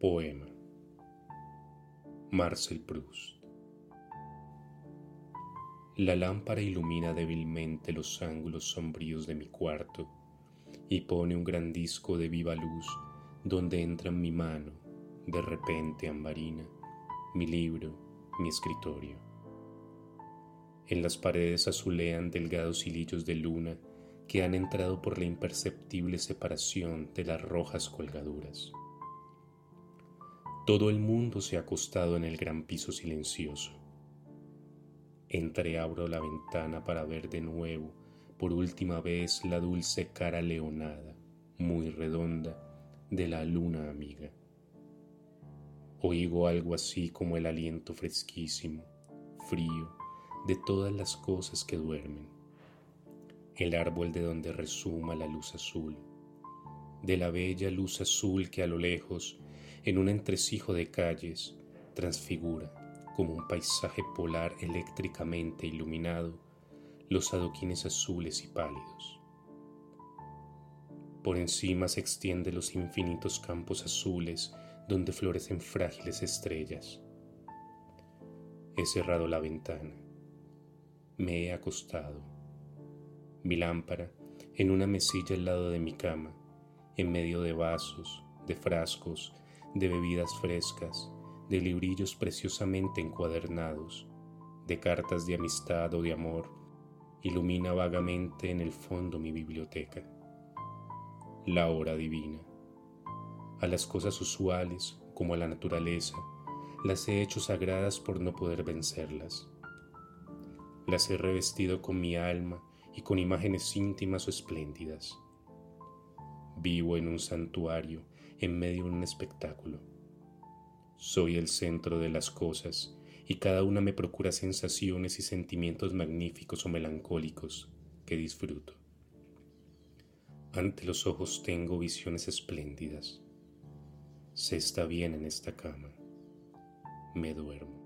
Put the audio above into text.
Poema Marcel Proust La lámpara ilumina débilmente los ángulos sombríos de mi cuarto y pone un gran disco de viva luz donde entra mi mano, de repente ambarina, mi libro, mi escritorio. En las paredes azulean delgados hilillos de luna que han entrado por la imperceptible separación de las rojas colgaduras. Todo el mundo se ha acostado en el gran piso silencioso. Entreabro la ventana para ver de nuevo, por última vez, la dulce cara leonada, muy redonda, de la luna amiga. Oigo algo así como el aliento fresquísimo, frío, de todas las cosas que duermen. El árbol de donde resuma la luz azul, de la bella luz azul que a lo lejos en un entresijo de calles, transfigura, como un paisaje polar eléctricamente iluminado, los adoquines azules y pálidos. Por encima se extienden los infinitos campos azules donde florecen frágiles estrellas. He cerrado la ventana. Me he acostado. Mi lámpara en una mesilla al lado de mi cama, en medio de vasos, de frascos, de bebidas frescas, de librillos preciosamente encuadernados, de cartas de amistad o de amor, ilumina vagamente en el fondo mi biblioteca. La hora divina. A las cosas usuales, como a la naturaleza, las he hecho sagradas por no poder vencerlas. Las he revestido con mi alma y con imágenes íntimas o espléndidas. Vivo en un santuario en medio de un espectáculo. Soy el centro de las cosas y cada una me procura sensaciones y sentimientos magníficos o melancólicos que disfruto. Ante los ojos tengo visiones espléndidas. Se está bien en esta cama. Me duermo.